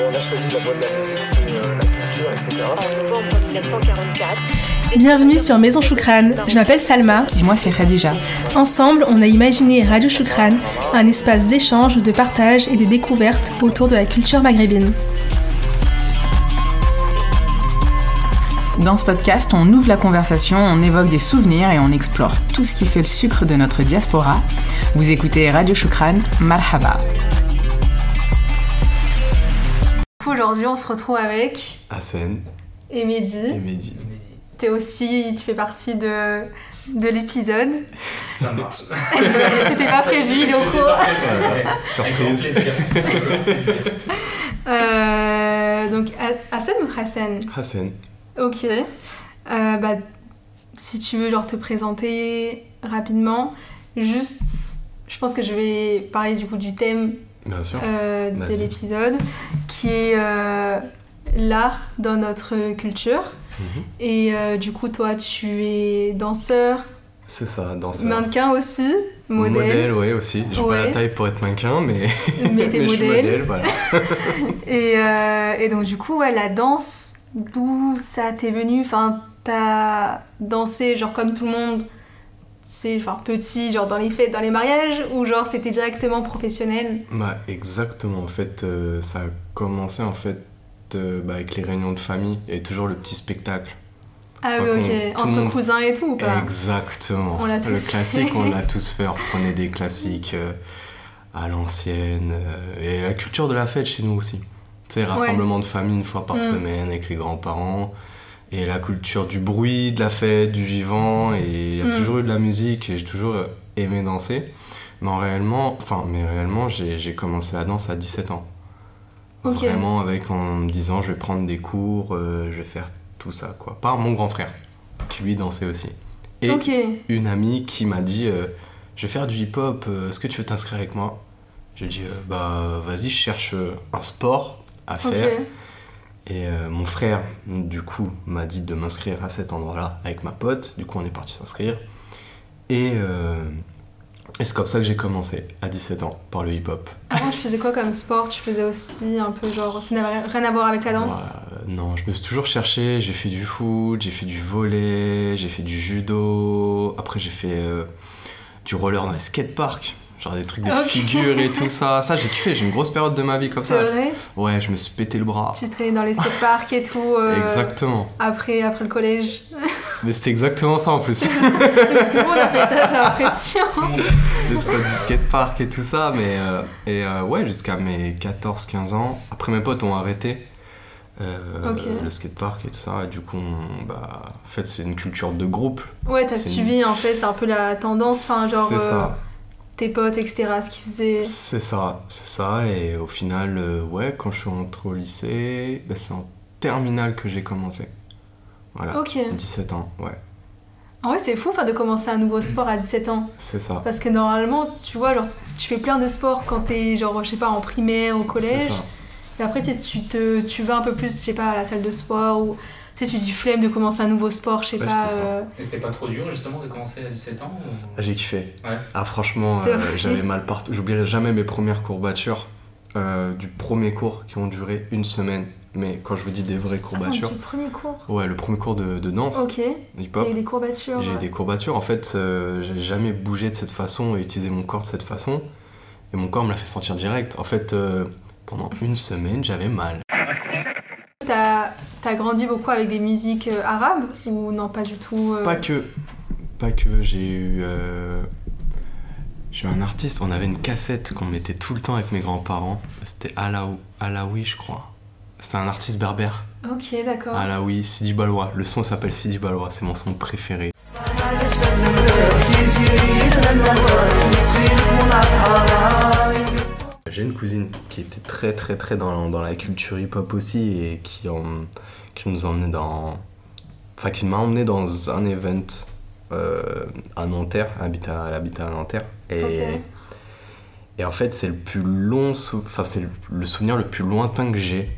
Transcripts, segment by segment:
On a choisi la voie de la musique, c'est euh, la culture, etc. En novembre 1944, Bienvenue sur Maison Choukran, je m'appelle Salma. Et moi, c'est Khadija. Ensemble, on a imaginé Radio Choukran, un espace d'échange, de partage et de découverte autour de la culture maghrébine. Dans ce podcast, on ouvre la conversation, on évoque des souvenirs et on explore tout ce qui fait le sucre de notre diaspora. Vous écoutez Radio Choukran, marhaba. Aujourd'hui, on se retrouve avec Hassan et Mehdi. Mehdi. T'es aussi, tu fais partie de, de l'épisode. Ça marche. C'était pas prévu, il est au cours. Surprise. Euh, donc, Ha- Hassan ou Hassan? Hassan. Ok. Euh, bah, si tu veux genre te présenter rapidement, juste, je pense que je vais parler du coup du thème Bien sûr. euh, de l'épisode, qui est euh, l'art dans notre culture. Mhm. Et du coup, toi, tu es danseur, C'est ça, dans ça. mannequin aussi, modèle, Modèle, ouais, aussi. J'ai pas Ouais. la taille pour être mannequin, mais, mais t'es mais je suis modèle. modèle, voilà. Et, et donc, du coup, ouais, la danse, d'où ça t'est venu? Enfin, t'as dansé, genre comme tout le monde, c'est enfin petit, genre dans les fêtes, dans les mariages, ou genre c'était directement professionnel? Bah, exactement. En fait, euh, ça a commencé en fait euh, bah, avec les réunions de famille et toujours le petit spectacle. Ah oui, ok. Entre monde- cousins et tout, ou pas? Exactement. On l'a le classique, on l'a tous fait. On prenait des classiques euh, à l'ancienne. et la culture de la fête chez nous aussi. Tu sais, rassemblement de famille une fois par Mm. semaine avec les grands-parents. Et la culture du bruit, de la fête, du vivant. Et il y a Mm. toujours eu de la musique et j'ai toujours euh, aimé danser. Mais en réellement, enfin, mais réellement, j'ai commencé la danse à 17 ans. Vraiment avec en me disant je vais prendre des cours, euh, je vais faire tout ça quoi. Par mon grand frère qui lui dansait aussi. Et une amie qui m'a dit euh, je vais faire du hip-hop, euh, est-ce que tu veux t'inscrire avec moi? J'ai dit bah vas-y, je cherche un sport à faire. Et euh, mon frère, du coup, m'a dit de m'inscrire à cet endroit-là avec ma pote. Du coup, on est parti s'inscrire. Et, euh, et c'est comme ça que j'ai commencé, à 17 ans, par le hip-hop. Avant, tu faisais quoi comme sport? Tu faisais aussi un peu genre. Ça n'avait rien à voir avec la danse? Non, je me suis toujours cherché. J'ai fait du foot, j'ai fait du volley, j'ai fait du judo. Après, j'ai fait euh, du roller dans les skateparks. Genre des trucs de Ok. figures et tout ça. Ça, j'ai kiffé. J'ai une grosse période de ma vie comme C'est ça. vrai Ouais, je me suis pété le bras. Tu traînais dans les skateparks et tout euh, Exactement. après, après le collège. Mais c'était exactement ça en plus. tout le monde a fait ça, j'ai l'impression. les spots du skatepark et tout ça. Mais euh, et euh, ouais, jusqu'à mes 14-15 ans. Après, mes potes ont arrêté. euh, Ok. le skatepark et tout ça, et du coup, on- bah, en fait, c'est une culture de groupe. Ouais, t'as suivi en fait un peu la tendance, enfin genre C'est euh, ça. Tes potes, etc. Ce qu'ils faisaient. C'est ça, c'est ça. Et au final, euh, ouais, quand je suis entré au lycée, bah, c'est en terminale que j'ai commencé. Voilà. Ok. 17 ans, ouais, En vrai, c'est fou de commencer un nouveau sport à 17 ans. c'est ça. Parce que normalement, tu vois, genre, tu fais plein de sports quand t'es, genre, je sais pas, en primaire, au C'est collège. ça. Et après, tu sais, tu, te, tu vas un peu plus, je sais pas, à la salle de sport ou. Tu sais, tu dis flemme de commencer un nouveau sport, je sais Ouais, pas. euh, Et c'était pas trop dur justement de commencer à 17 ans ou- Ah, J'ai kiffé. Ouais. Ah, franchement, euh, j'avais mal partout. J'oublierai jamais mes premières courbatures euh, du premier cours qui ont duré une semaine. Mais quand je vous dis des vraies Attends, courbatures, du premier cours? ouais, le premier cours de, de danse, Ok. hip-hop, T'as eu des courbatures. J'ai eu des courbatures. En fait, euh, j'ai jamais bougé de cette façon et utilisé mon corps de cette façon. Et mon corps me l'a fait sentir direct. En fait, euh, pendant une semaine, j'avais mal. T'as as grandi beaucoup avec des musiques euh, arabes ou non, pas du tout euh, Pas que. Pas que. J'ai eu. euh, J'ai eu un artiste. On avait une cassette qu'on mettait tout le temps avec mes grands-parents. C'était Alaou, Alaoui, je crois. C'est un artiste berbère. Ok, d'accord. Alaoui, Sidi Balois. Le son s'appelle Sidi Balois. C'est mon son préféré. J'ai une cousine qui était très très très dans, dans la culture hip-hop aussi et qui, en- qui nous emmenait dans... Enfin qui m'a emmené dans un event euh, à Nanterre, elle habite à, elle habite à Nanterre. Et, et en fait c'est le plus long... sou- Enfin c'est le, le souvenir le plus lointain que j'ai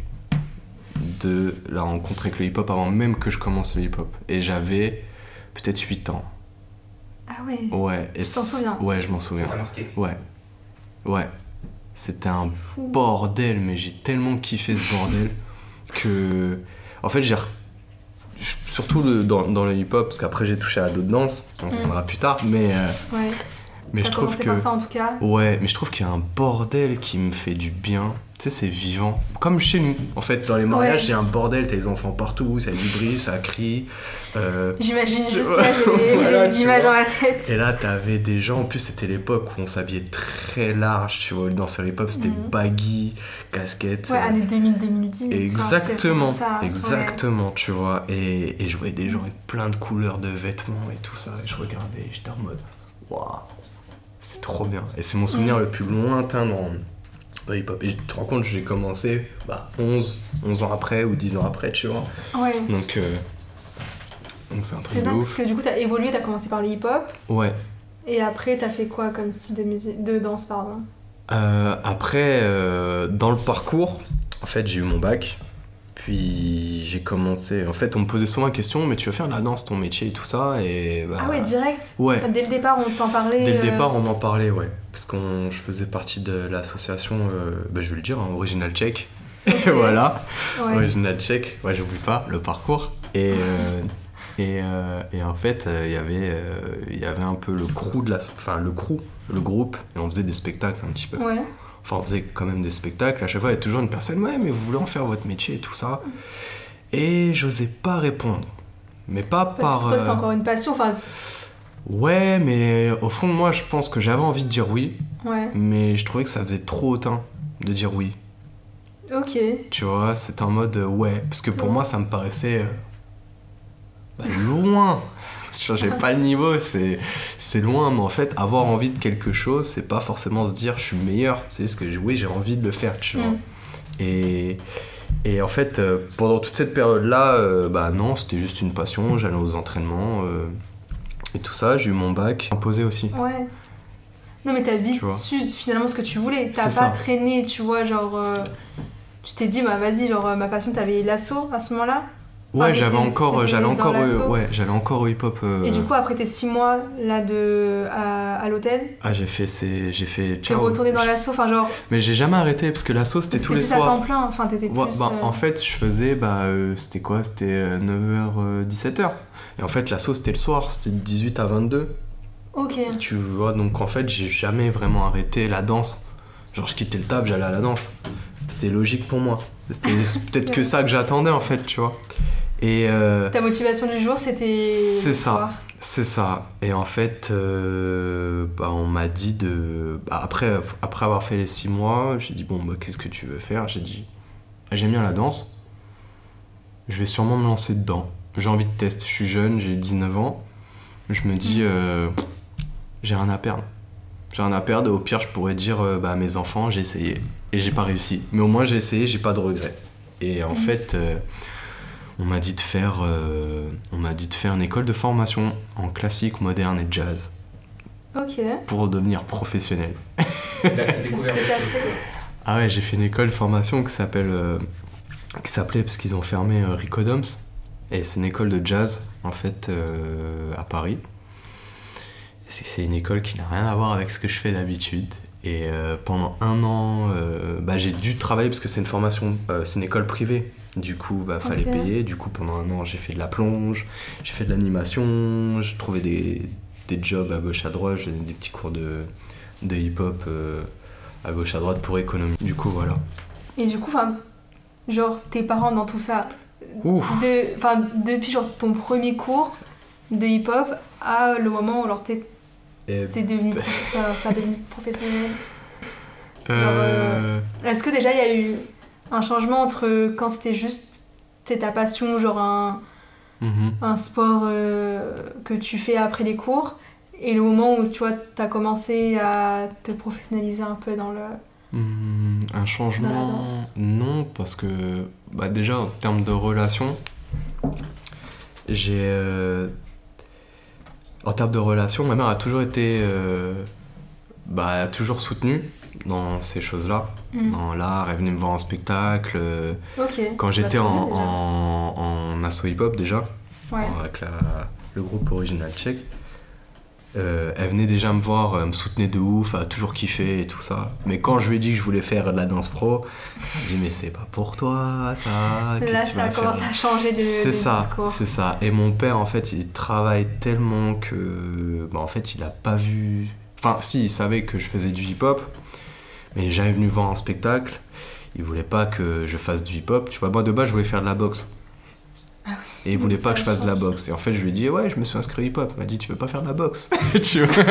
de la rencontre avec le hip-hop avant même que je commence le hip-hop. Et j'avais peut-être 8 ans. Ah ouais. Ouais. Et Tu t'en souviens? Ouais, je m'en Ça souviens. t'a marqué? Ouais. Ouais. C'était un bordel, mais j'ai tellement kiffé ce bordel que. En fait, j'ai. re- Surtout le- dans, dans le hip-hop, parce qu'après j'ai touché à d'autres danses, on en Mm. plus tard, mais, euh, Ouais. Mais je trouve que. par ça en tout cas. Ouais, mais je trouve qu'il y a un bordel qui me fait du bien. Tu sais, c'est vivant. Comme chez nous. En fait, dans les mariages, Ouais. il y a un bordel, t'as les enfants partout, ça bruit, ça crie. euh, J'imagine juste là, j'ai des, voilà, des images vois. dans la tête. Et là, t'avais des gens, en plus, c'était l'époque où on s'habillait très large, tu vois. Dans ce hip-hop, c'était Mhm. baggy, casquette. Ouais, euh, années 2000-2010. enfin, c'est Exactement, vraiment ça. Ouais. exactement, tu vois. Et, et je voyais des gens avec plein de couleurs de vêtements et tout ça. Et je regardais, j'étais en mode, waouh, c'est trop bien. Et c'est mon souvenir Mm. le plus lointain dans le hip-hop. Et tu te rends compte, j'ai commencé bah, 11, 11 ans après ou 10 ans après, tu vois. Ouais. Donc, euh, donc c'est un truc de dingue parce que du coup, t'as évolué, t'as commencé par le hip-hop. Ouais. Et après, t'as fait quoi comme style de, musique, de danse pardon? Euh, après, euh, dans le parcours, en fait, j'ai eu mon bac. Puis j'ai commencé. En fait, on me posait souvent la question, mais tu veux faire de la danse ton métier et tout ça Et bah, Ah ouais, direct ouais. Dès le départ, on t'en parlait. Dès le euh, départ, on m'en parlait, ouais. Parce que je faisais partie de l'association, euh, bah, je vais le dire, hein, Original Check. Voilà, Ouais. Original Check. Ouais, j'oublie pas le parcours. Et, euh, et, euh, et en fait, il y avait, il y avait un peu le crew de la, enfin le crew, le groupe, et on faisait des spectacles un petit peu. Ouais. Enfin, on faisait quand même des spectacles. À chaque fois, il y a toujours une personne, ouais, mais vous voulez en faire votre métier et tout ça. Et j'osais pas répondre. Mais pas Parce que par. pour toi, c'était euh, encore une passion. Enfin, Ouais, mais au fond de moi, je pense que j'avais envie de dire oui, ouais. mais je trouvais que ça faisait trop hautain de dire oui. Ok. Tu vois, c'était en mode euh, ouais, parce que pour moi, ça me paraissait euh, bah, loin. Je J'avais pas le niveau, c'est loin, mais en fait, avoir envie de quelque chose, c'est pas forcément se dire je suis meilleur, c'est juste que oui, j'ai envie de le faire, tu vois. Mm. Et, et en fait, euh, pendant toute cette période-là, euh, bah non, c'était juste une passion, j'allais aux entraînements euh, et tout ça, j'ai eu mon bac imposé aussi. Ouais. Non, mais t'as vite su finalement ce que tu voulais. T'as pas ça. traîné, tu vois, genre. Tu t'es dit, bah vas-y, genre, ma passion, t'avais l'assaut à ce moment-là? Ouais, Enfin, j'avais t'étais- encore, t'étais j'allais encore, euh, ouais, j'allais encore au hip-hop. euh, Et du coup, après tes 6 mois là de, à, à l'hôtel, ah, j'ai fait, ces- j'ai fait. t'es retourné dans l'assaut. Enfin, genre. Mais j'ai jamais arrêté parce que l'assaut c'était tous les plus à temps soirs. plein. Enfin, t'étais plus. Ouais, bah, euh, En fait, je faisais, bah, euh, c'était quoi? C'était 9h, 17h. Et en fait, l'assaut c'était le soir, c'était de 18 à 22. Ok. Tu vois, donc en fait, j'ai jamais vraiment arrêté la danse. Genre, je quittais le taf, j'allais à la danse. C'était logique pour moi. C'était peut-être que ça que j'attendais en fait, tu vois. Et. euh, Ta motivation du jour, c'était. C'est ça. C'est ça. Et en fait, euh, bah, on m'a dit de. bah, après, après avoir fait les six mois, j'ai dit bon, bah, qu'est-ce que tu veux faire? J'ai dit ah, j'aime bien la danse. Je vais sûrement me lancer dedans. J'ai envie de tester. Je suis jeune, j'ai 19 ans. Je me dis euh, j'ai rien à perdre. J'ai rien à perdre. Au pire, je pourrais dire bah, à mes enfants j'ai essayé. Et j'ai pas réussi. Mais au moins, j'ai essayé, j'ai pas de regrets. Et en fait. On m'a dit de faire euh, on m'a dit de faire une école de formation en classique moderne et jazz. Ok. pour devenir professionnel. Ah ouais j'ai fait une école de formation qui s'appelle euh, qui s'appelait parce qu'ils ont fermé euh, Ricodoms. Et c'est une école de jazz en fait à Paris. C'est une école qui n'a rien à voir avec ce que je fais d'habitude et euh, pendant un an euh, bah, j'ai dû travailler parce que c'est une formation euh, c'est une école privée. Du coup bah fallait payer. Du coup pendant un an j'ai fait de la plonge j'ai fait de l'animation j'ai trouvé des, des jobs à gauche à droite. J'ai donné des petits cours de, de hip hop à gauche à droite pour économie. Du coup voilà. Et du coup, genre, tes parents dans tout ça, de, depuis genre ton premier cours de hip-hop à le moment où t'es Et, c'est devenu, ça, ça a devenu professionnel. euh, Est-ce que déjà il y a eu un changement entre quand c'était juste ta passion, genre un, mhm. un sport euh, que tu fais après les cours, et le moment où tu vois t'as commencé à te professionnaliser un peu dans le. Hmm, un Dans la changement danse? Non, parce que bah déjà en termes de relation, j'ai. euh, en termes de relation, ma mère a toujours été. euh, bah, elle a toujours soutenu dans ces choses-là, Mm. dans l'art. Elle venait me voir en spectacle. euh. Quand j'étais Bah, en, en, en asso hip-hop déjà, déjà. Ouais. avec la- le groupe original tchèque. Euh, elle venait déjà me voir, elle me soutenait de ouf, elle a toujours kiffé et tout ça. Mais quand je lui ai dit que je voulais faire de la danse pro, elle dit mais c'est pas pour toi ça. Là, ça commence à changer de, c'est ça, discours. c'est ça. Et mon père, en fait, il travaille tellement que, bah, en fait, il a pas vu. Enfin, si, il savait que je faisais du hip-hop, mais il est jamais venu voir un spectacle. Il voulait pas que je fasse du hip-hop. Tu vois, moi de base, je voulais faire de la boxe. Et il voulait pas que je fasse de la boxe. Et en fait, je lui ai dit, ouais, je me suis inscrit au hip-hop. Il m'a dit, tu veux pas faire de la boxe? Tu vois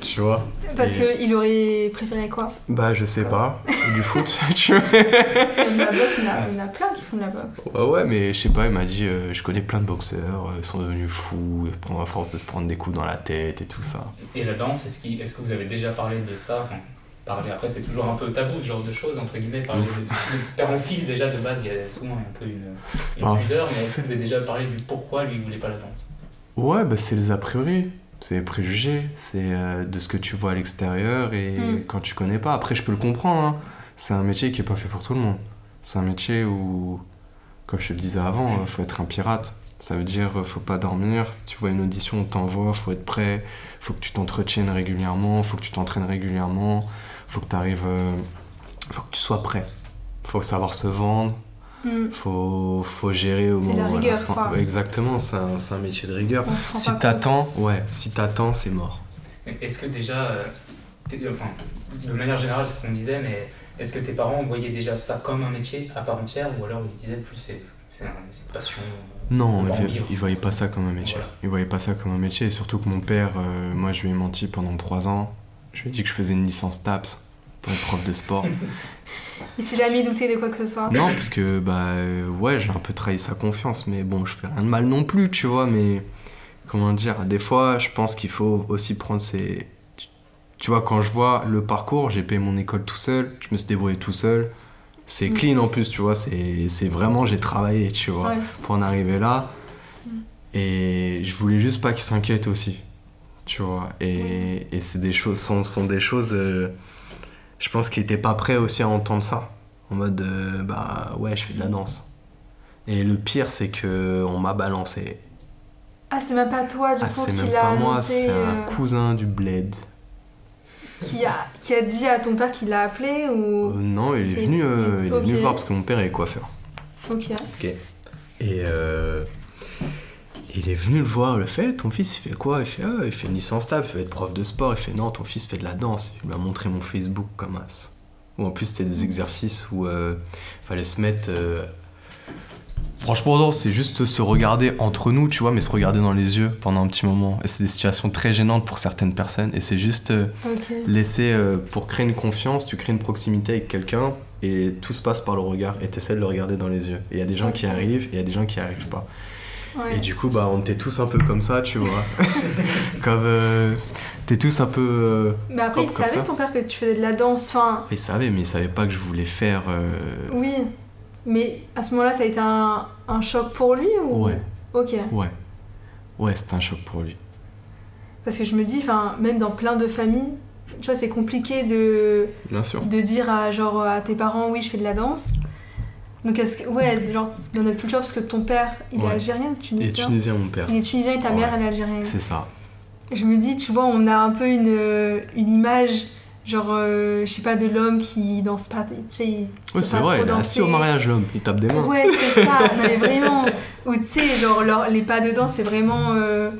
Tu vois Parce Et- qu'il aurait préféré quoi? Bah, je sais pas. Du foot, tu vois Parce que la boxe, il y en a, il y en a plein qui font de la boxe. Ouais, ouais, mais je sais pas, il m'a dit euh, je connais plein de boxeurs, euh, ils sont devenus fous, ils prennent à force de se prendre des coups dans la tête et tout ça. Et la danse, est-ce est-ce que vous avez déjà parlé de ça? Enfin, parler, après c'est toujours un peu tabou ce genre de choses, entre guillemets, parler de, de père en fils déjà de base, il y a souvent un peu une, une Ah. pudeur, mais est-ce que vous avez déjà parlé du pourquoi lui il voulait pas la danse? Ouais, bah c'est les a priori, c'est les préjugés, c'est euh, de ce que tu vois à l'extérieur et Mm. quand tu connais pas. Après, je peux le comprendre, hein. c'est un métier qui est pas fait pour tout le monde. C'est un métier où, comme je te le disais avant, euh, faut être un pirate. Ça veut dire euh, faut pas dormir, tu vois une audition, on t'envoie, faut être prêt, faut que tu t'entretiennes régulièrement, faut que tu t'entraînes régulièrement, faut que tu arrives, faut que tu sois prêt. Faut savoir se vendre, Hmm. faut, faut gérer au moment rigueur, l'instant. Exactement, c'est un, métier de rigueur. Si t'attends, ouais, si t'attends, c'est mort. Est-ce que déjà, euh, t'es- enfin, de manière générale, c'est ce qu'on disait, mais est-ce que tes parents voyaient déjà ça comme un métier à part entière, ou alors ils se disaient plus c'est c'est un- c'est une passion Non, en il, voyait pas ça comme un métier. Voilà. Il voyait pas ça comme un métier, et surtout que mon père, euh, moi je lui ai menti pendant trois ans. Je lui ai dit que je faisais une licence TAPS pour être prof de sport. Il s'est jamais douté de quoi que ce soit. non, parce que, bah, euh, ouais, j'ai un peu trahi sa confiance, mais bon, je fais rien de mal non plus, tu vois, mais comment dire, des fois, je pense qu'il faut aussi prendre ses. tu- vois, quand je vois le parcours, j'ai payé mon école tout seul, je me suis débrouillé tout seul. C'est Mm. clean en plus, tu vois, c'est c'est vraiment, j'ai travaillé, tu vois. Ouais. pour en arriver là. Et je voulais juste pas qu'il s'inquiète aussi. Tu vois. Et, et c'est des choses, sont, sont des choses, euh, je pense qu'il était pas prêt aussi à entendre ça. En mode, euh, bah ouais, je fais de la danse. Et le pire, c'est que on m'a balancé. Ah, c'est même pas toi, du Ah, coup, c'est qui même l'a pas moi, c'est un euh, cousin du bled. qui, a, qui a dit à ton père qu'il l'a appelé ou... Euh, non, il est venu, euh, il est venu Ok. voir parce que mon père est coiffeur. Ok. Et euh, il est venu le voir, le fait, ton fils il fait quoi? Il fait ah, il fait une licence TAP, il veut être prof de sport, il fait non, ton fils fait de la danse. Il m'a montré mon Facebook comme as. Où en plus c'était des exercices où euh, fallait se mettre. euh, Franchement, non, c'est juste se regarder entre nous, tu vois, mais se regarder dans les yeux pendant un petit moment. Et c'est des situations très gênantes pour certaines personnes. Et c'est juste euh, laisser, euh, pour créer une confiance, tu crées une proximité avec quelqu'un et tout se passe par le regard et tu essaies de le regarder dans les yeux. Et il y a des gens qui arrivent et il y a des gens qui arrivent pas. Ouais. Et du coup, bah, on était tous un peu comme ça, tu vois. comme. euh, T'es tous un peu. euh, Mais après, Hop, il savait ça. ton père que tu faisais de la danse, enfin... Il savait, mais il savait pas que je voulais faire. euh, Oui. Mais à ce moment-là, ça a été un, un choc pour lui ou... Ouais, Ok. ouais. Ouais, c'était un choc pour lui. Parce que je me dis, enfin, même dans plein de familles, tu vois, c'est compliqué de, Bien sûr. de dire à, genre, à tes parents, oui, je fais de la danse. Donc, est-ce que, ouais, genre, dans notre culture, parce que ton père, il est algérien, Et tunisien. tunisien, mon père. Il est tunisien et ta mère, elle est algérienne. C'est ça. Je me dis, tu vois, on a un peu une, une image, genre, euh, je sais pas, de l'homme qui danse pas, tu sais, il- Ouais, c'est vrai, il est assis au mariage, l'homme. Il tape des mains. Ouais, c'est ça, non mais vraiment. Ou tu sais, genre, leur- les pas de danse, c'est vraiment. euh,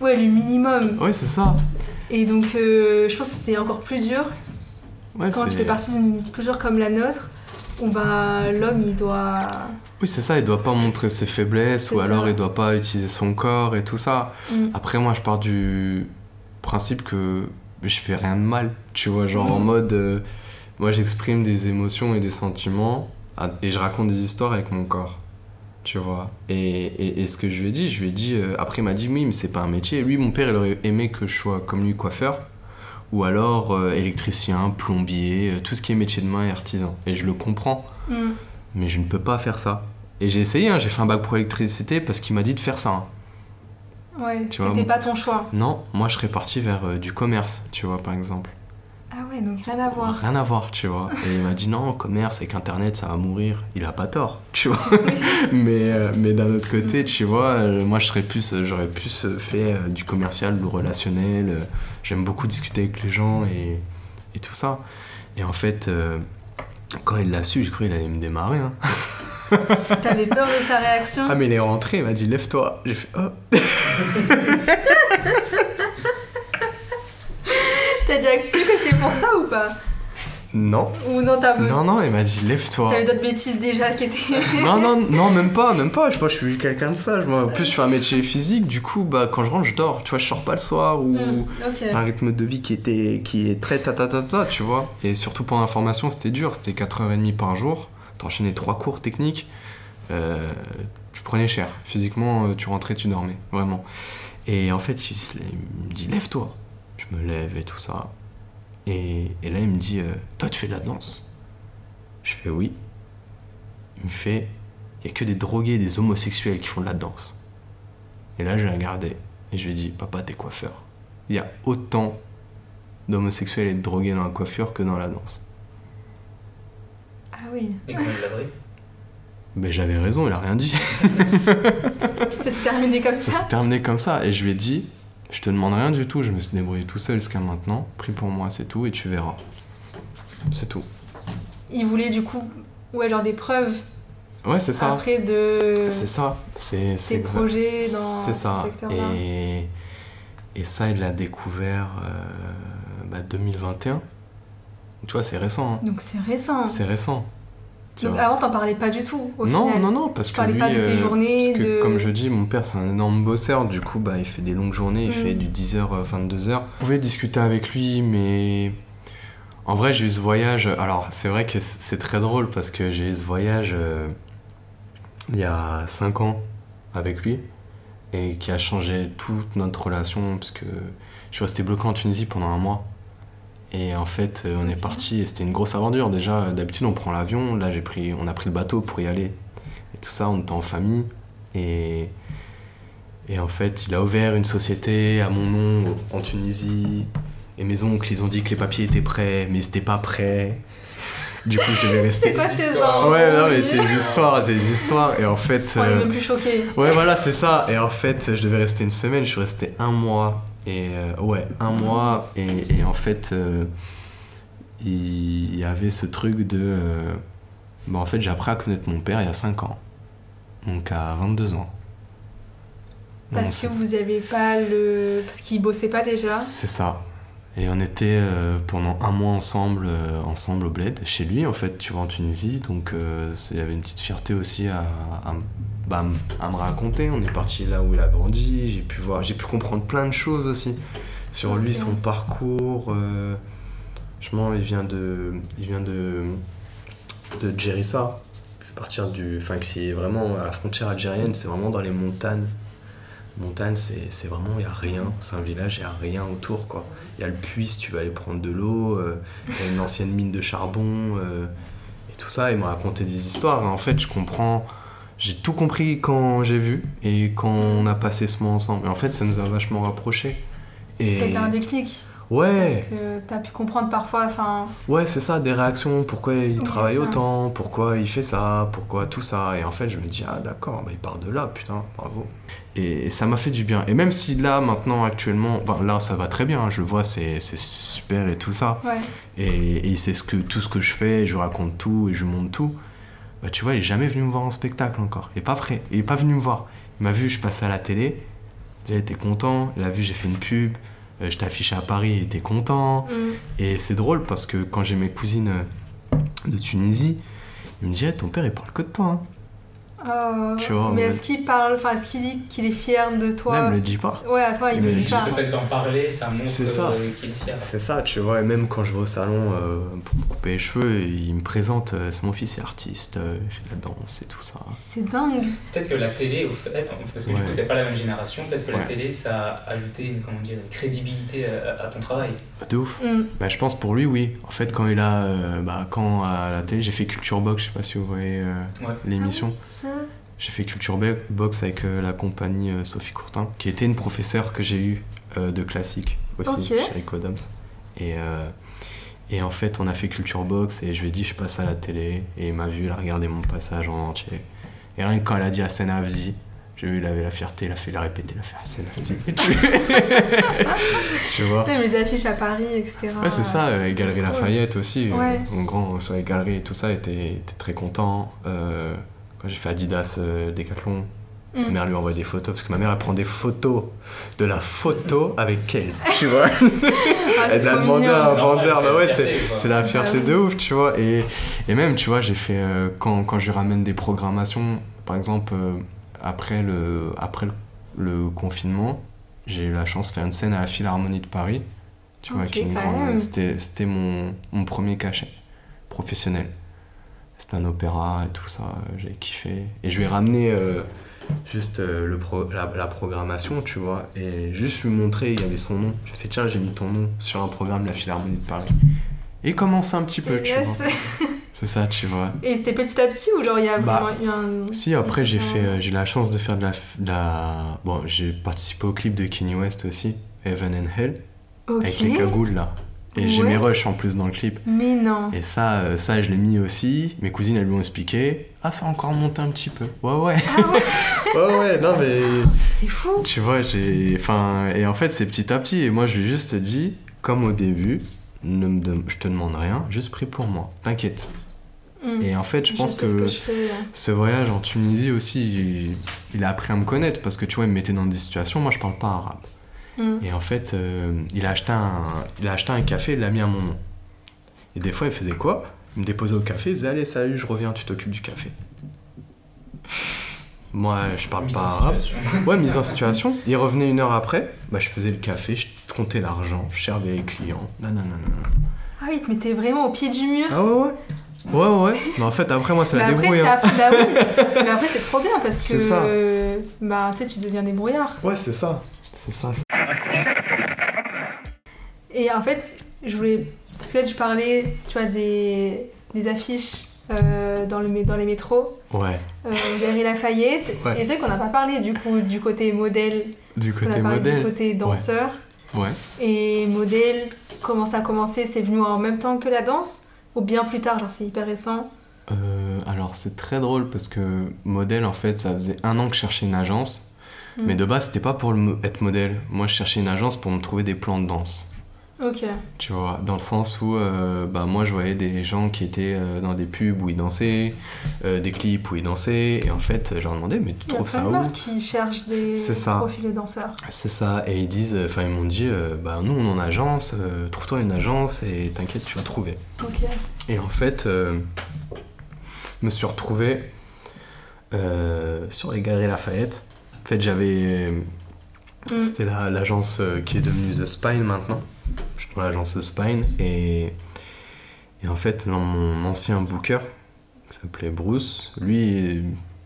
ouais, le minimum. Ouais, c'est ça. Et donc, euh, je pense que c'est encore plus dur Ouais, quand tu fais partie d'une culture comme la nôtre, l'homme, il doit. Oui, c'est ça, il doit pas montrer ses faiblesses ou ça. alors il doit pas utiliser son corps et tout ça. Mm. Après, moi, je pars du principe que je fais rien de mal, tu vois, genre en mode. euh, moi, j'exprime des émotions et des sentiments à- et je raconte des histoires avec mon corps, tu vois. Et, et- et ce que je lui ai dit, je lui ai dit. euh, après, il m'a dit oui, mais c'est pas un métier. Lui, mon père, il aurait aimé que je sois comme lui coiffeur ou alors euh, électricien, plombier, euh, tout ce qui est métier de main et artisan. Et je le comprends Mm. mais je ne peux pas faire ça. Et j'ai essayé, hein, j'ai fait un bac pro électricité parce qu'il m'a dit de faire ça. hein. Ouais, c'était pas ton choix. Non, moi je serais parti vers euh, du commerce, tu vois, par exemple. Ah ouais, donc rien à voir. Rien à voir, tu vois. Et il m'a dit non, commerce avec internet, ça va mourir. Il a pas tort, tu vois. mais euh, mais d'un autre côté, tu vois, euh, moi je serais plus, euh, j'aurais plus fait du commercial, du relationnel. J'aime beaucoup discuter avec les gens et, et tout ça. Et en fait, quand il l'a su, j'ai cru qu'il allait me démarrer. hein. T'avais peur de sa réaction? Ah mais il est rentré, il m'a dit lève-toi. J'ai fait oh. T'as direct su que c'était pour ça ou pas Non, Ou non, t'as non, non, il m'a dit lève-toi. T'avais d'autres bêtises déjà qui étaient. non, non, non, même pas, même pas. Je sais pas, je suis quelqu'un de sage. Moi, en plus, je fais un métier physique. Du coup, bah, quand je rentre, je dors. Tu vois, je sors pas le soir ou Hmm, un rythme de vie qui était, qui est très ta ta ta tu vois. Et surtout pour l'information, c'était dur. C'était 4h30 par jour. T'enchaînais trois cours techniques. Euh, tu prenais cher. Physiquement, euh, tu rentrais, tu dormais, vraiment. Et en fait, il me dit lève-toi. Je me lève et tout ça. Et, et là, il me dit euh, toi, tu fais de la danse? Je fais oui. Il me fait il y a que des drogués, des homosexuels qui font de la danse. Et là, j'ai regardé et je lui ai dit papa, t'es coiffeur. Il y a autant d'homosexuels et de drogués dans la coiffure que dans la danse. Ah oui. Et comment il l'a pris? Mais j'avais raison, il a rien dit. Ça s'est terminé comme Ça ça? s'est terminé comme ça. Et je lui ai dit, je te demande rien du tout, je me suis débrouillé tout seul jusqu'à maintenant. Pris pour moi, c'est tout, et tu verras. C'est tout. Il voulait du coup, ouais, genre des preuves Ouais, c'est ça. après de C'est ça. C'est c'est projets dans C'est ça. ce. Et, et ça, il l'a découvert euh, bah, 2021. Tu vois, c'est récent. hein. Donc c'est récent. C'est récent. Tu Donc vois. avant, t'en parlais pas du tout au non, final. non, non, parce Tu que parlais lui, pas de tes euh, journées, parce que, de- comme je dis, mon père c'est un énorme bosseur, du coup bah il fait des longues journées, il Mm. fait du 10h, 22h. Je pouvais discuter avec lui, mais en vrai j'ai eu ce voyage, alors c'est vrai que c'est très drôle parce que j'ai eu ce voyage euh, il y a 5 ans avec lui et qui a changé toute notre relation parce que je suis resté bloqué en Tunisie pendant un mois. Et en fait, euh, on est parti et c'était une grosse aventure. Déjà, d'habitude, on prend l'avion. Là, j'ai pris, on a pris le bateau pour y aller. Et tout ça, on était en famille. Et, et en fait, il a ouvert une société à mon nom en Tunisie. Et mes oncles, ils ont dit que les papiers étaient prêts, mais ils n'étaient pas prêts. Du coup, je devais rester. C'est quoi ces histoires. ans Ouais, non, mais c'est des histoires, c'est des histoires. Et en fait. On est euh, même plus choqués. Ouais, voilà, c'est ça. Et en fait, je devais rester une semaine, je suis resté un mois. Et euh, ouais, un mois. Et, et en fait, euh, il y avait ce truc de. euh, bah, en fait, j'ai appris à connaître mon père il y a 5 ans. Donc à 22 ans. Parce que Donc, vous avez pas le. Parce qu'il bossait pas déjà. C'est ça. Et on était euh, pendant un mois ensemble, euh, ensemble au bled, chez lui en fait, tu vois, en Tunisie. Donc euh, il y avait une petite fierté aussi à, à, bah, à me raconter. On est parti là où il a grandi, j'ai pu voir, j'ai pu comprendre plein de choses aussi sur lui, son parcours. Euh, franchement, il vient de, il vient de, de Djerissa. Il fait partir du, enfin que c'est vraiment à la frontière algérienne, c'est vraiment dans les montagnes. Montagne, c'est vraiment, il n'y a rien. C'est un village, il n'y a rien autour, quoi. Il y a le puits tu veux aller prendre de l'eau, il y a une ancienne mine de charbon, euh, et tout ça. Il m'a raconté des histoires. En fait, je comprends, j'ai tout compris quand j'ai vu et quand on a passé ce mois ensemble. En fait, ça nous a vachement rapprochés. Et... C'était un déclic. Ouais, Parce que t'as pu comprendre parfois, enfin. ouais, c'est ça, des réactions. Pourquoi il Oui, travaille c'est autant? Pourquoi il fait ça? Pourquoi tout ça? Et en fait, je me dis, ah d'accord, bah, il part de là, putain, bravo. Et ça m'a fait du bien. Et même si là, maintenant, actuellement, enfin, là, ça va très bien, hein, je le vois, c'est c'est super et tout ça. Ouais. Et, et sait ce que, tout ce que je fais, je raconte tout et je lui montre tout. Bah, tu vois, il est jamais venu me voir en spectacle encore. Il est pas prêt, il est pas venu me voir. Il m'a vu, je passais à la télé, j'ai été content. Il a vu, j'ai fait une pub, je t'ai affiché à Paris, était content. Mm. Et c'est drôle parce que quand j'ai mes cousines euh, de Tunisie, ils me disaient ton père il parle que de toi. Hein. Oh, Tu vois, mais est-ce qu'il parle, enfin, est-ce qu'il dit qu'il est fier de toi Là, il me le dit pas. Ouais, à toi, il Il me me le dit pas. Le fait d'en parler, ça montre euh, qu'il est fier. C'est ça, tu vois, et même quand je vais au salon euh, pour me couper les cheveux, il me présente, euh, c'est mon fils est artiste, euh, il fait de la danse et tout ça. C'est dingue. Peut-être que la télé, au fait, parce que du Ouais. coup c'est pas la même génération, peut-être que la télé ça a ajouté une, comment dire, une crédibilité à, à ton travail. De ouf. Mm. Bah, je pense pour lui, oui. En fait, quand il a. euh, bah, quand à la télé, j'ai fait Culture Box, je sais pas si vous voyez euh, Ouais. l'émission. Ça. J'ai fait Culture Box avec euh, la compagnie euh, Sophie Courtin, qui était une professeure que j'ai eue euh, de classique aussi, Ok. chez Rico Adams. Et, Et en fait, on a fait Culture Box et je lui ai dit, je passe à la télé. Et il m'a vu, il a regardé mon passage en entier. Et rien que quand elle a dit Hassan Avdi, j'ai vu, il avait la fierté, il a fait la répéter, il a fait Hassan Avdi. tu vois Même les affiches à Paris, etc. Ouais, c'est ça, euh, Galerie Lafayette aussi. euh. Mon grand sur les galeries et tout ça, était, était très content. Euh, j'ai fait Adidas euh, Decathlon, ma Mm. mère lui envoie des photos parce que ma mère elle prend des photos de la photo avec elle, tu vois. Ah, c'est elle a demandé à un vendeur, c'est bah la ouais, fierté, c'est la fierté Bah de ouf, tu vois. Et, et même, tu vois, j'ai fait, euh, quand, quand je lui ramène des programmations, par exemple, euh, après, le, après le, le confinement, j'ai eu la chance de faire une scène à la Philharmonie de Paris, tu vois, Ok, qui est une quand grande- même. C'était c'était mon, mon premier cachet professionnel. C'était un opéra et tout ça, euh, j'ai kiffé. Et je lui ai ramené euh, juste euh, le pro- la, la programmation, tu vois, et juste lui montrer, il y avait son nom. J'ai fait, tiens, j'ai mis ton nom sur un programme de la Philharmonie de Paris. Et commencer un petit peu, tu vois. C'est ça, tu vois. Et c'était petit à petit ou genre il y a Bah, vraiment eu un. Si, après, j'ai fait, euh, j'ai eu la chance de faire de la, de la... Bon, j'ai participé au clip de Kanye West aussi, Heaven and Hell, avec les cagoules, là. Et j'ai mes rushs en plus dans le clip. Mais non. Et ça, euh, ça je l'ai mis aussi. Mes cousines, elles lui ont expliqué. Ah, ça a encore monté un petit peu. Ouais, ouais. Ah ouais, ouais, ouais, non, mais. c'est fou. Tu vois, j'ai. Enfin, et en fait, c'est petit à petit. Et moi, je lui ai juste dit, comme au début, ne me dem- je te demande rien, juste prie pour moi. T'inquiète. Mm. Et en fait, je pense sais ce que, je fais, là. ce voyage en Tunisie aussi, il, il a appris à me connaître parce que tu vois, il me mettait dans des situations, moi, je parle pas arabe. Mm. Et en fait, euh, il, a acheté un, il a acheté un café, il l'a mis à mon nom. Et des fois, il faisait quoi? Il me déposait au café, il faisait Allez, salut, je reviens, tu t'occupes du café. Moi, je parle Mise pas arabe. situation. Ouais, mise en situation. Il revenait une heure après, bah, je faisais le café, je comptais l'argent, je servais les clients. Nanana. Ah oui, il te mettais vraiment au pied du mur. Ah ouais, ouais. Ouais, ouais. Mais en fait, après, moi, c'est la débrouille. hein. bah oui. Mais après, c'est trop bien parce que. Euh, Bah, tu sais, tu deviens débrouillard. Ouais, c'est ça. C'est ça. Et en fait, je voulais. Parce que là, tu parlais, tu vois, des, des affiches euh, dans, le, dans les métros, Ouais. euh, Galerie Lafayette. Ouais. Et c'est vrai qu'on n'a pas parlé du coup du côté modèle, Du côté modèle. du côté danseur. Ouais. Et modèle, comment ça a commencé C'est venu en même temps que la danse Ou bien plus tard, genre c'est hyper récent? Euh, alors, c'est très drôle parce que modèle, en fait, ça faisait un an que je cherchais une agence. Mm. Mais de base, c'était pas pour être modèle. Moi, je cherchais une agence pour me trouver des plans de danse. Ok. Tu vois, dans le sens où euh, bah, moi je voyais des gens qui étaient euh, dans des pubs où ils dansaient, euh, des clips où ils dansaient, et en fait je leur demandais mais tu trouves ça où? qui cherchent des C'est ça. profils de danseurs. C'est ça, et ils disent, enfin ils m'ont dit, bah nous on en agence, trouve-toi une agence et t'inquiète tu vas trouver. Ok. Et en fait, je me suis retrouvé sur les Galeries Lafayette. En fait j'avais, Mm. c'était la- l'agence qui est devenue The Spine maintenant. Je suis dans l'agence Spine et, et en fait dans mon ancien booker qui s'appelait Bruce, lui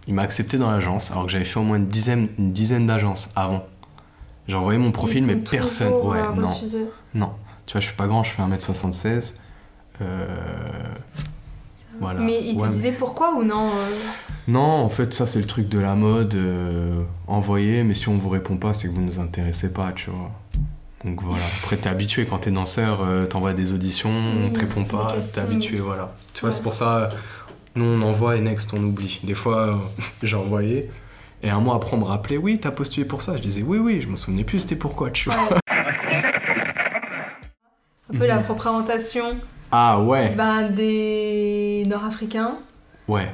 il m'a accepté dans l'agence alors que j'avais fait au moins une dizaine, une dizaine d'agences avant. J'ai envoyé mon profil mais personne. Ouais, non, refusé. non. Tu vois, je suis pas grand, je fais 1m76. Euh, voilà. Mais ils te Ouais, disaient pourquoi ou non euh, Non, en fait, ça c'est le truc de la mode. euh, envoyer, mais si on vous répond pas, c'est que vous nous intéressez pas, tu vois. Donc voilà. Après, t'es habitué quand t'es danseur, euh, t'envoies des auditions, on te répond pas, t'es habitué, voilà. Tu vois, Ouais. c'est pour ça, euh, nous on envoie et next on oublie. Des fois, euh, j'ai envoyé. Et un mois après, on me rappelait, oui, t'as postulé pour ça. Je disais, oui, oui, je me souvenais plus, c'était pourquoi, tu vois. ouais. Un peu la Mhm. représentation Ah ouais, ben, des Nord-Africains, ouais,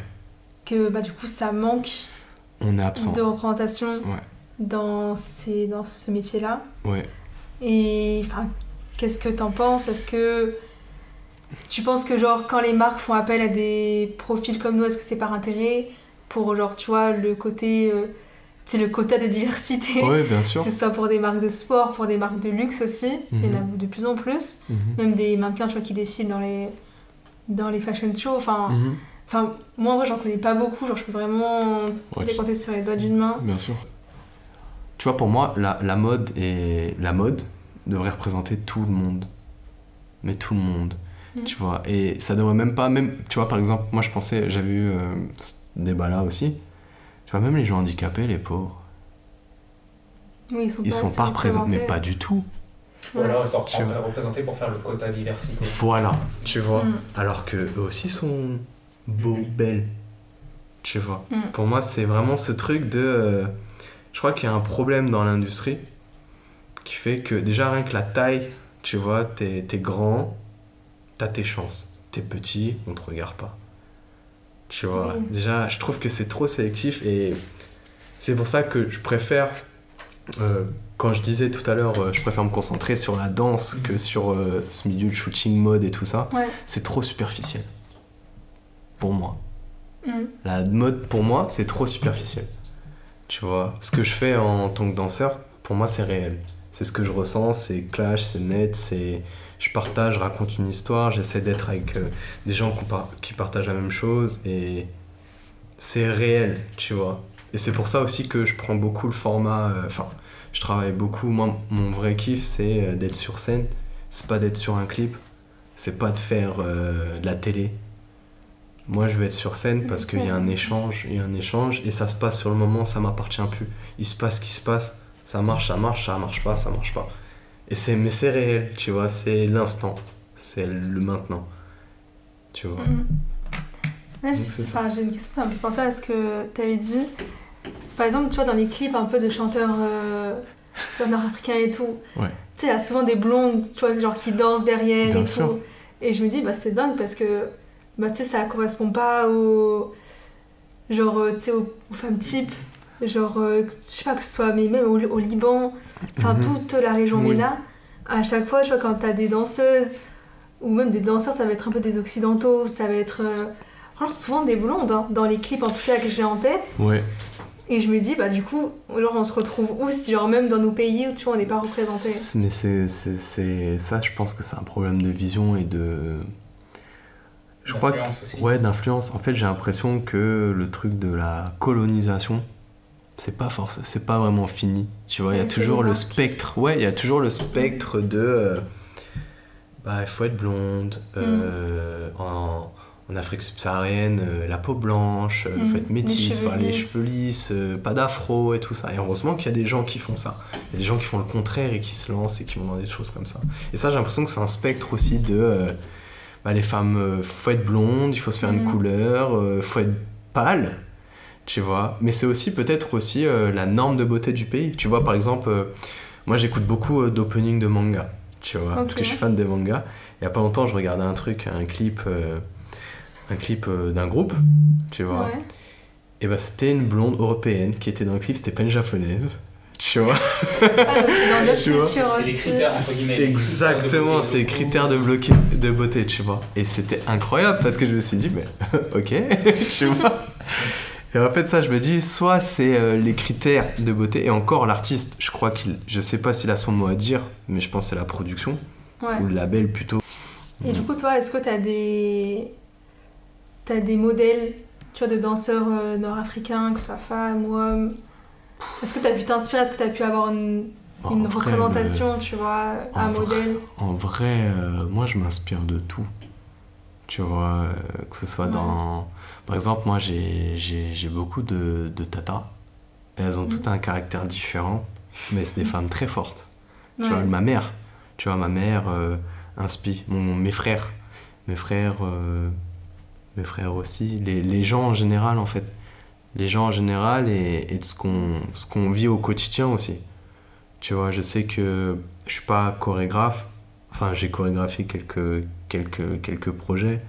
que bah, du coup ça manque on est absent. de représentation Ouais. dans, ces, dans ce métier-là. Ouais. Et enfin, qu'est-ce que t'en penses? Est-ce que tu penses que genre quand les marques font appel à des profils comme nous, est-ce que c'est par intérêt pour genre tu vois le côté, euh, c'est le quota de diversité, Ouais, bien que sûr. ce soit pour des marques de sport, pour des marques de luxe aussi, il y en a de plus en plus, Mhm. même des mannequins tu vois qui défilent dans les dans les fashion shows, enfin, Mhm. enfin moi en vrai j'en connais pas beaucoup, genre je peux vraiment Ouais, les compter sur les doigts d'une main. Bien sûr. Tu vois, pour moi, la, la mode et la mode devrait représenter tout le monde. Mais tout le monde. Mm. Tu vois, et ça devrait même pas, même, tu vois, par exemple, moi je pensais, j'avais eu euh, ce débat-là aussi. Tu vois, même les gens handicapés, les pauvres, Oui, ils sont ils pas, sont pas représentés, mais pas du tout. Ou alors ils sont représentés pour faire le quota diversité. Voilà, tu vois. Mm. Alors que eux aussi sont beaux, Mhm. belles. Tu vois. Mm. Pour moi, c'est vraiment ce truc de. Je crois qu'il y a un problème dans l'industrie qui fait que déjà rien que la taille, tu vois, t'es grand, t'as tes chances. T'es petit, on te regarde pas. Tu vois. Déjà, je trouve que c'est trop sélectif et c'est pour ça que je préfère. euh, quand je disais tout à l'heure, euh, je préfère me concentrer sur la danse que sur euh, ce milieu de shooting mode et tout ça. Ouais. C'est trop superficiel. Pour moi. Mm. La mode, pour moi, c'est trop superficiel. Tu vois, ce que je fais en tant que danseur, pour moi, c'est réel. C'est ce que je ressens, c'est clash, c'est net, c'est. Je partage, je raconte une histoire, j'essaie d'être avec euh, des gens qui par- qui partagent la même chose et c'est réel, tu vois. Et c'est pour ça aussi que je prends beaucoup le format. euh, Enfin, je travaille beaucoup. Moi, mon vrai kiff, c'est euh, d'être sur scène. C'est pas d'être sur un clip. C'est pas de faire de la télé. Moi, je veux être sur scène parce qu'il y a un échange, il y a un échange et ça se passe sur le moment, ça m'appartient plus. Il se passe ce qui se passe, ça marche, ça marche, ça marche pas, ça marche pas. Et c'est mais c'est réel, tu vois, c'est l'instant, c'est le maintenant. Tu vois. Mm. Là, j'ai enfin, une question, ça me fait penser à ce que tu avais dit. Par exemple, tu vois, dans les clips un peu de chanteurs euh, nord-africains et tout, Ouais. tu sais, il y a souvent des blondes, tu vois, genre qui dansent derrière Bien et sûr. tout. Et je me dis, bah, c'est dingue parce que, bah, tu sais, ça correspond pas aux. Genre, euh, tu sais, aux, aux femmes types. Genre, euh, je sais pas, que ce soit, mais même au, au Liban, enfin, Mhm. toute la région Oui. MENA, à chaque fois, tu vois, quand t'as des danseuses, ou même des danseurs, ça va être un peu des occidentaux, ça va être. euh, souvent des blondes, hein, dans les clips en tout cas que j'ai en tête. Ouais. Et je me dis, bah, du coup, genre, on se retrouve où si, genre, même dans nos pays où, tu vois, on n'est pas représenté Mais c'est- ça, je pense que c'est un problème de vision et de. Je crois que. D'influence aussi. Ouais, d'influence. En fait, j'ai l'impression que le truc de la colonisation, c'est pas force, c'est pas vraiment fini. Tu vois, il y a toujours les le spectre. Ouais, il y a toujours le spectre de. euh, bah, il faut être blonde. Mm. euh, en, en Afrique subsaharienne, euh, la peau blanche, il Mm. faut être Les métisse, les lisses. cheveux lisses, euh, pas d'afro et tout ça. Et heureusement qu'il y a des gens qui font ça. Il y a des gens qui font le contraire et qui se lancent et qui vont dans des choses comme ça. Et ça, j'ai l'impression que c'est un spectre aussi de. Bah, les femmes, euh, faut être blonde, il faut se faire une Mhm. couleur, euh, faut être pâle, tu vois. Mais c'est aussi peut-être aussi euh, la norme de beauté du pays. Tu vois, par exemple, moi j'écoute beaucoup d'opening de manga, tu vois, parce que je suis fan des mangas. Il y a pas longtemps, je regardais un truc, un clip, un clip d'un groupe, tu vois. Ouais. Et bah c'était une blonde européenne qui était dans le clip, c'était pas une japonaise, tu vois. Ah, donc c'est Tu vois, les critères entre guillemets. Exactement, c'est les critères de, bloquer, de beauté, tu vois. Et c'était incroyable parce que je me suis dit, mais ok, tu vois. Et en fait, ça, je me dis, soit c'est euh, les critères de beauté, et encore l'artiste, je crois qu'il, je sais pas s'il a son mot à dire, mais je pense que c'est la production, Ouais. ou le label plutôt. Et du coup, toi, est-ce que t'as des. T'as des modèles, tu vois, de danseurs euh, nord-africains, que ce soit femmes ou hommes? Est-ce que t'as pu t'inspirer? Est-ce que t'as pu avoir une, vrai, représentation, tu vois, un modèle? le- En vrai, euh, moi, je m'inspire de tout. Tu vois, euh, que ce soit Ouais. dans. Par exemple, moi, j'ai, beaucoup de, de tatas. Elles ont Mhm. toutes un caractère différent, mais c'est des femmes très fortes. Tu vois, ma mère, tu vois, ma mère euh, inspire, mon, mes frères, mes frères, euh, mes frères aussi, les, les gens en général en fait, les gens en général et, et de ce qu'on ce qu'on vit au quotidien aussi. Tu vois, je sais que je suis pas chorégraphe, enfin j'ai chorégraphié quelques, quelques, quelques projets,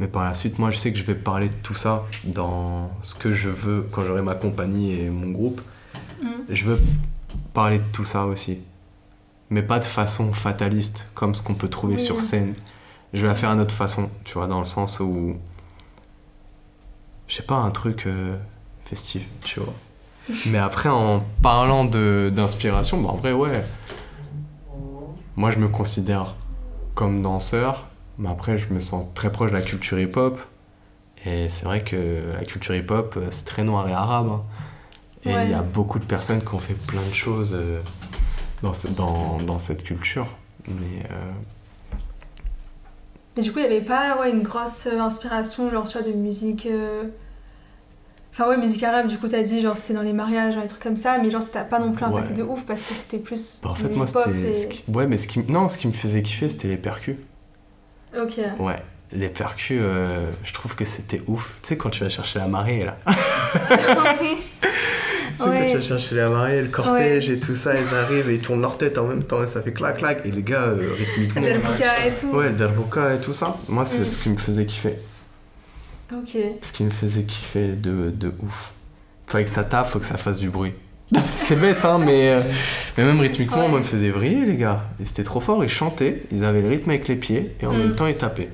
mais par la suite, moi je sais que je vais parler de tout ça dans ce que je veux quand j'aurai ma compagnie et mon groupe. Mhm. Je veux parler de tout ça aussi. Mais pas de façon fataliste, comme ce qu'on peut trouver Oui. sur scène. Je vais la faire à notre façon, tu vois, dans le sens où. Je sais pas, un truc euh, festif, tu vois. Mais après, en parlant d'inspiration, bah, en vrai, ouais. Moi, je me considère comme danseur, mais après, je me sens très proche de la culture hip-hop. Et c'est vrai que la culture hip-hop, euh, c'est très noir et arabe. hein. Et il Ouais. y a beaucoup de personnes qui ont fait plein de choses euh, dans, ce- dans, dans cette culture. Mais euh, Mais du coup, il n'y avait pas ouais, une grosse euh, inspiration, genre, tu vois, de musique. euh, Enfin ouais, musique arabe, du coup t'as dit genre c'était dans les mariages, genre, des trucs comme ça, mais genre c'était pas non plus impacté Ouais. de ouf parce que c'était plus Bah, en fait, moi, c'était. et- ce qui- Ouais, mais ce qui... Non, ce qui me faisait kiffer, c'était les percus. Ok. Ouais. Les percus, euh, je trouve que c'était ouf. Tu sais, quand tu vas chercher la marée, là. oui. Tu sais, Ouais. quand tu vas chercher la marée, le cortège et tout ça, ils arrivent et ils tournent leur tête en même temps et ça fait clac clac. Et les gars, euh, rythmiquement. Le bouquin et tout. Ouais, le darbuka et tout ça. Moi, c'est Mm. ce qui me faisait kiffer. Ok. Ce qui me faisait kiffer de, de ouf. Fallait que ça tape, faut que ça fasse du bruit. c'est bête, hein, mais, euh, mais même rythmiquement, Ouais. moi, me faisait vriller, les gars. Et c'était trop fort, ils chantaient, ils avaient le rythme avec les pieds, et en Mm. même temps, ils tapaient.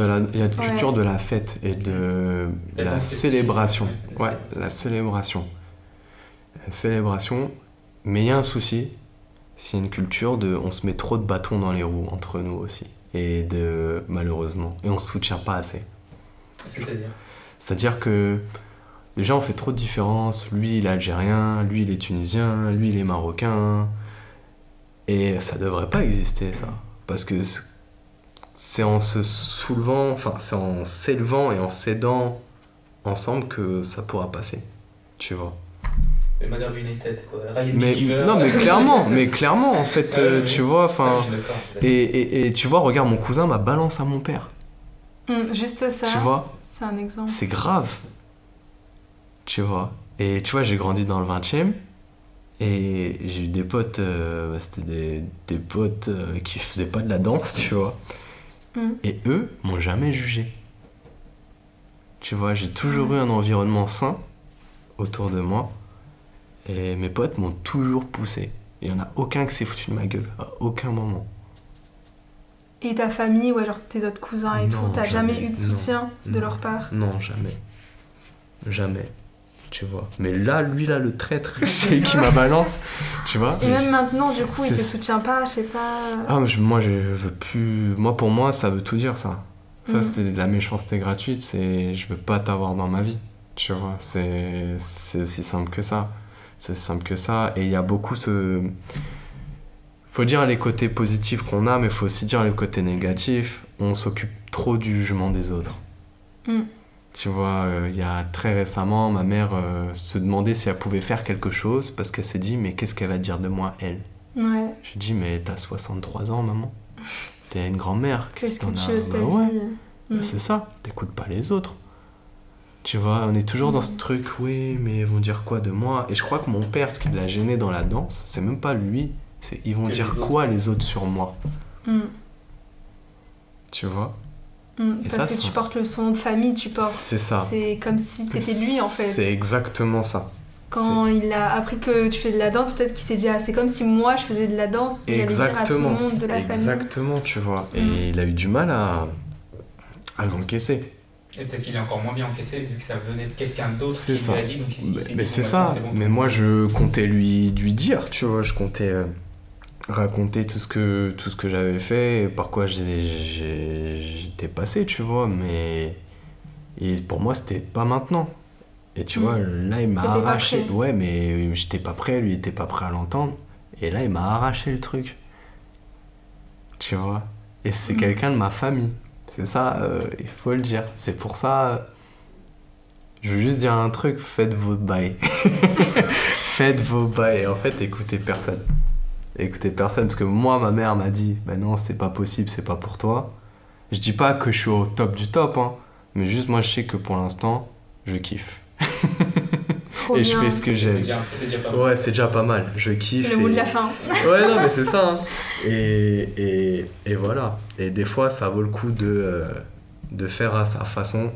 Il y a une Ouais. culture de la fête et de La célébration. Ouais, la célébration. Célébration, mais il y a un souci, c'est une culture de on se met trop de bâtons dans les roues entre nous aussi. Et de malheureusement, et on se soutient pas assez. C'est-à-dire? C'est-à-dire que déjà on fait trop de différences. Lui il est algérien, lui il est tunisien, lui il est marocain. Et ça devrait pas exister ça. Parce que c'est en se soulevant, enfin c'est en s'élevant et en s'aidant ensemble que ça pourra passer. Tu vois? Le United, quoi. Ryan Mais, Beaver. non mais clairement, mais clairement en fait, euh, tu vois, enfin... Et, et, et tu vois, regarde, mon cousin m'a balance à mon père. Hmm, juste ça. Tu vois C'est un exemple. C'est grave. Tu vois. Et tu vois, j'ai grandi dans le 20 e Et j'ai eu des potes, euh, c'était des, des potes euh, qui faisaient pas de la danse, tu vois. Mm. Et eux m'ont jamais jugé. Tu vois, j'ai toujours eu un environnement sain autour de moi. Et mes potes m'ont toujours poussé. Il y en a aucun qui s'est foutu de ma gueule, à aucun moment. Et ta famille, ouais, genre tes autres cousins et Non, tout, t'as jamais, jamais. eu de Non. soutien de Non. leur part? Non, jamais. Jamais. Tu vois. Mais là, lui, là, le traître, c'est qui m'a balance. Tu vois. Et même maintenant, du coup, il te soutient pas, je sais pas. Ah, mais je- moi, je veux plus. Moi, pour moi, ça veut tout dire, ça. Ça, Mhm. c'est de la méchanceté gratuite. C'est je veux pas t'avoir dans ma vie. Tu vois. C'est aussi simple que ça. C'est simple que ça. Et il y a beaucoup ce. Faut dire les côtés positifs qu'on a, mais faut aussi dire les côtés négatifs. On s'occupe trop du jugement des autres. Mhm. Tu vois, euh, il y a très récemment, ma mère euh, se demandait si elle pouvait faire quelque chose parce qu'elle s'est dit, mais qu'est-ce qu'elle va dire de moi, elle? Ouais. j'ai dit, mais t'as 63 ans, maman. T'es une grand-mère. Qu'est-ce que tu as Bah ouais, bah Hmm. c'est ça. T'écoutes pas les autres. Tu vois, on est toujours dans ce truc, oui, mais ils vont dire quoi de moi? Et je crois que mon père, ce qui l'a gêné dans la danse, c'est même pas lui, c'est ils vont dire les quoi les autres sur moi? Hmm. Tu vois? Hmm. Et Parce ça, que tu portes le son de famille, tu portes. C'est ça. C'est comme si c'était lui en fait. C'est exactement ça. Quand il a appris que tu fais de la danse, peut-être qu'il s'est dit ah c'est comme si moi je faisais de la danse. Il allait dire à tout Exactement. le monde de la famille. Exactement, tu vois. Et Mm. il a eu du mal à, à l'encaisser. Et peut-être qu'il est encore moins bien encaissé vu que ça venait de quelqu'un d'autre qui ça. lui a dit. Donc il, il Mais, c'est bon, ça, bon. mais moi je comptais lui, lui dire, tu vois, je comptais euh, raconter tout ce que, tout ce que j'avais fait, et par quoi j'étais passé, tu vois, mais et pour moi c'était pas maintenant. Et tu Mm. vois, là il m'a arraché, ouais, mais j'étais pas prêt, lui il était pas prêt à l'entendre, et là il m'a arraché le truc, tu vois. Et c'est Mm. quelqu'un de ma famille, c'est ça, euh, il faut le dire, c'est pour ça. Je veux juste dire un truc, faites vos bails. faites vos bails. En fait, écoutez personne. Écoutez personne, parce que moi, ma mère m'a dit, bah non, c'est pas possible, c'est pas pour toi. Je dis pas que je suis au top du top, hein, mais juste moi, je sais que pour l'instant, je kiffe. Trop et je fais ce que j'aime. déjà, c'est déjà pas mal. Ouais, c'est déjà pas mal. Je kiffe. Le mot et- de la fin. Ouais, non, mais c'est ça. hein. Et, et, et voilà. Et des fois, ça vaut le coup de, euh, de faire à sa façon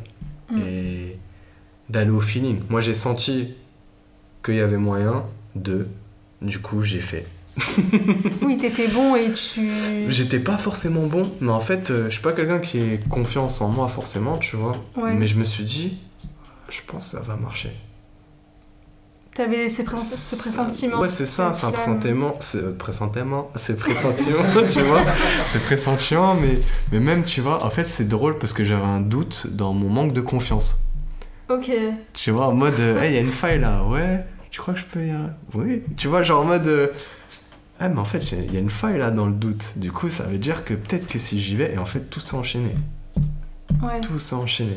Mm. et d'aller au feeling. Moi, j'ai senti qu'il y avait moyen de. Du coup, j'ai fait. Oui, t'étais bon et tu. J'étais pas forcément bon, mais en fait, euh, je suis pas quelqu'un qui ait confiance en moi forcément, tu vois. Ouais. Mais je me suis dit, je pense que ça va marcher. T'avais ce, pré- ce pressentiment. Ouais, c'est ça, c'est un flamme. pressentiment. C'est euh, pressentiment, c'est pressentiment, tu vois. C'est pressentiment, mais, mais même, tu vois, en fait, c'est drôle parce que j'avais un doute dans mon manque de confiance. Ok. Tu vois, en mode, euh, hey, il y a une faille là, ouais, tu crois que je peux y aller Oui. Tu vois, genre en mode, euh, ah, mais en fait, il y a une faille là dans le doute. Du coup, ça veut dire que peut-être que si j'y vais, et en fait, tout s'est enchaîné. Ouais. Tout s'est enchaîné.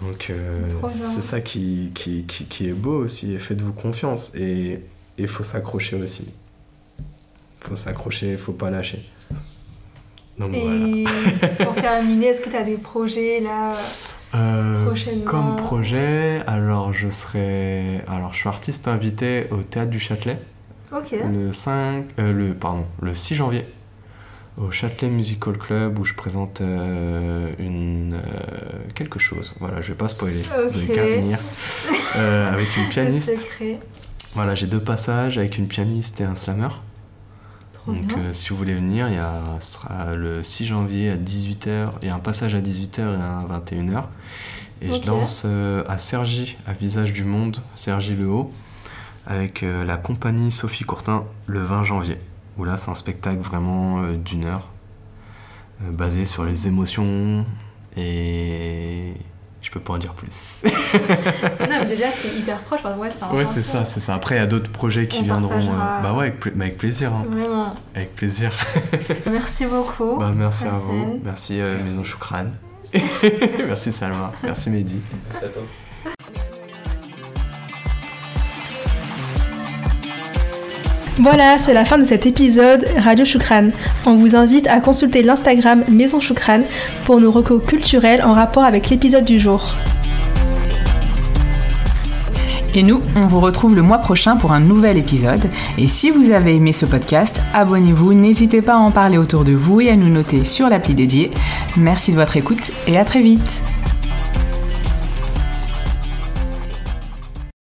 Donc euh, c'est ça qui, qui, qui, qui est beau aussi, et faites-vous confiance. Et il faut s'accrocher aussi. faut s'accrocher, faut pas lâcher. Donc voilà. Et pour terminer, est-ce que tu as des projets là Euh, prochainement comme projet, alors je serai. Alors je suis artiste invité au Théâtre du Châtelet Ok. le 5. euh, le, pardon, le 6 janvier au Châtelet Musical Club où je présente euh, une, euh, quelque chose. Voilà, je vais pas spoiler. Vous Ok. n'avez qu'à venir. Euh, avec une pianiste. Voilà, j'ai deux passages avec une pianiste et un slammer. Trop Donc euh, si vous voulez venir, il y a, sera le 6 janvier à 18h. Il y a un passage à 18h et un à 21h. Et je danse à Sergi, à Visage du Monde, Sergi Le Haut, avec la compagnie Sophie Courtin le 20 janvier. Où là, c'est un spectacle vraiment euh, d'une heure, euh, basé sur les émotions. Et je peux pas en dire plus. Non, mais déjà, c'est hyper proche. Enfin, ouais, c'est ouais, ça, c'est ça. Après, il y a d'autres projets qui On viendront. partagera. Bah ouais, avec, pla- mais avec plaisir. hein. Vraiment. Avec plaisir. Merci beaucoup. Bah, merci à vous. Merci, euh, Merci. Maison Choukran. merci Salma. Merci Mehdi. Merci à toi. Voilà, c'est la fin de cet épisode Radio Choukran. On vous invite à consulter l'Instagram Maison Choukran pour nos recos culturels en rapport avec l'épisode du jour. Et nous, on vous retrouve le mois prochain pour un nouvel épisode. Et si vous avez aimé ce podcast, abonnez-vous, n'hésitez pas à en parler autour de vous et à nous noter sur l'appli dédiée. Merci de votre écoute et à très vite